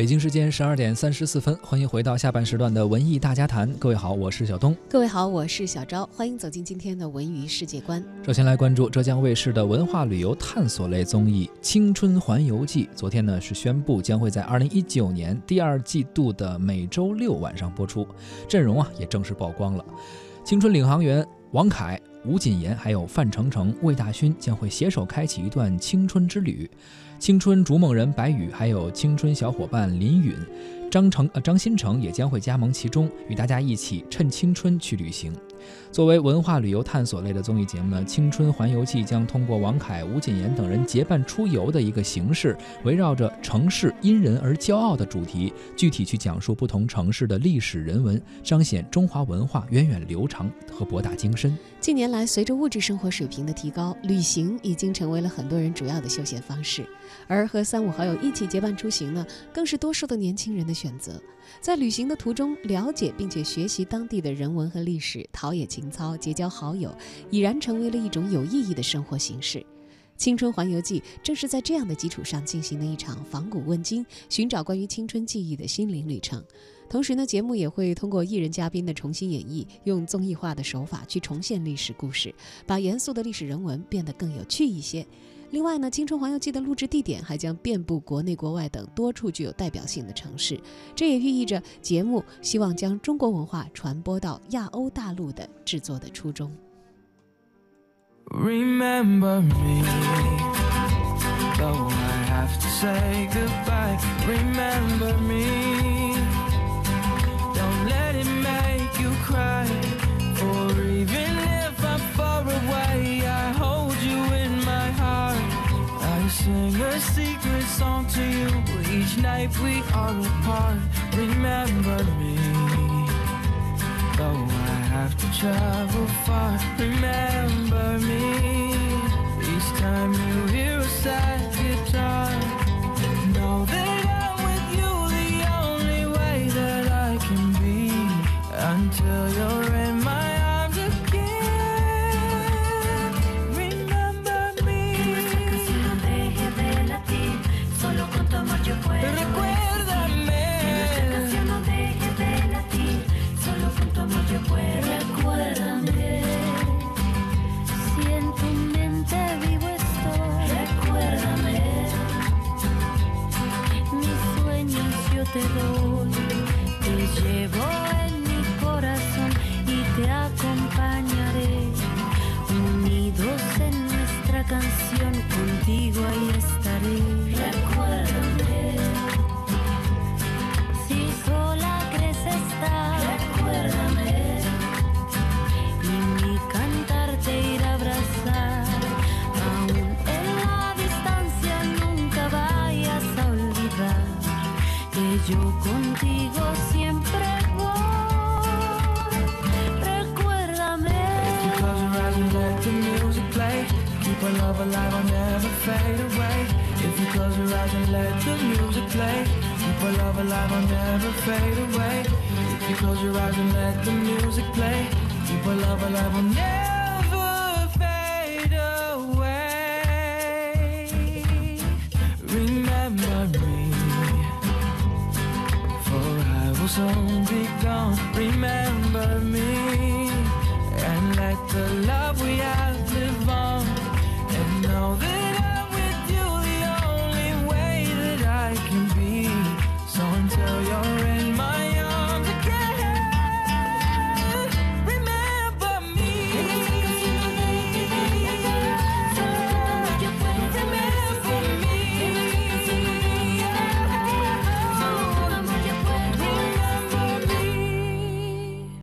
北京时间十二点三十四分，欢迎回到下半时段的文艺大家谈。各位好，我是小东。各位好，我是小昭。欢迎走进今天的文娱世界观。首先来关注浙江卫视的文化旅游探索类综艺《青春环游记》。昨天呢是宣布将会在二零一九年第二季度的每周六晚上播出，阵容啊也正式曝光了。青春领航员王凯、吴谨言还有范丞丞、魏大勋将会携手开启一段青春之旅。青春逐梦人白宇，还有青春小伙伴林允、张成呃张新成也将会加盟其中，与大家一起趁青春去旅行。作为文化旅游探索类的综艺节目呢，《青春环游记》将通过王凯、吴谨言等人结伴出游的一个形式，围绕着城市因人而骄傲的主题，具体去讲述不同城市的历史人文，彰显中华文化源远流长和博大精深。近年来，随着物质生活水平的提高，旅行已经成为了很多人主要的休闲方式，而和三五好友一起结伴出行呢，更是多数的年轻人的选择。在旅行的途中，了解并且学习当地的人文和历史，陶冶情操，结交好友，已然成为了一种有意义的生活形式。《青春环游记》正是在这样的基础上进行的一场访古问今、寻找关于青春记忆的心灵旅程。同时呢，节目也会通过艺人嘉宾的重新演绎，用综艺化的手法去重现历史故事，把严肃的历史人文变得更有趣一些。另外呢，《青春环游记》的录制地点还将遍布国内国外等多处具有代表性的城市，这也寓意着节目希望将中国文化传播到亚欧大陆的制作的初衷。Remember me, though I have to say goodbye. Remember me, each night we are apart. Remember me, though I have to travel far. Remember te doy, te llevo yo contigo siempre voy. Recuérdame. Close your eyes and let the music play. Keep our love alive, I'll never fade away. If you close your eyes and let the music play. Keep our love alive, I'll never fade away. If you close your eyes and let the music play. Keep our love alive, never on become. Remember me and let the love we have live on.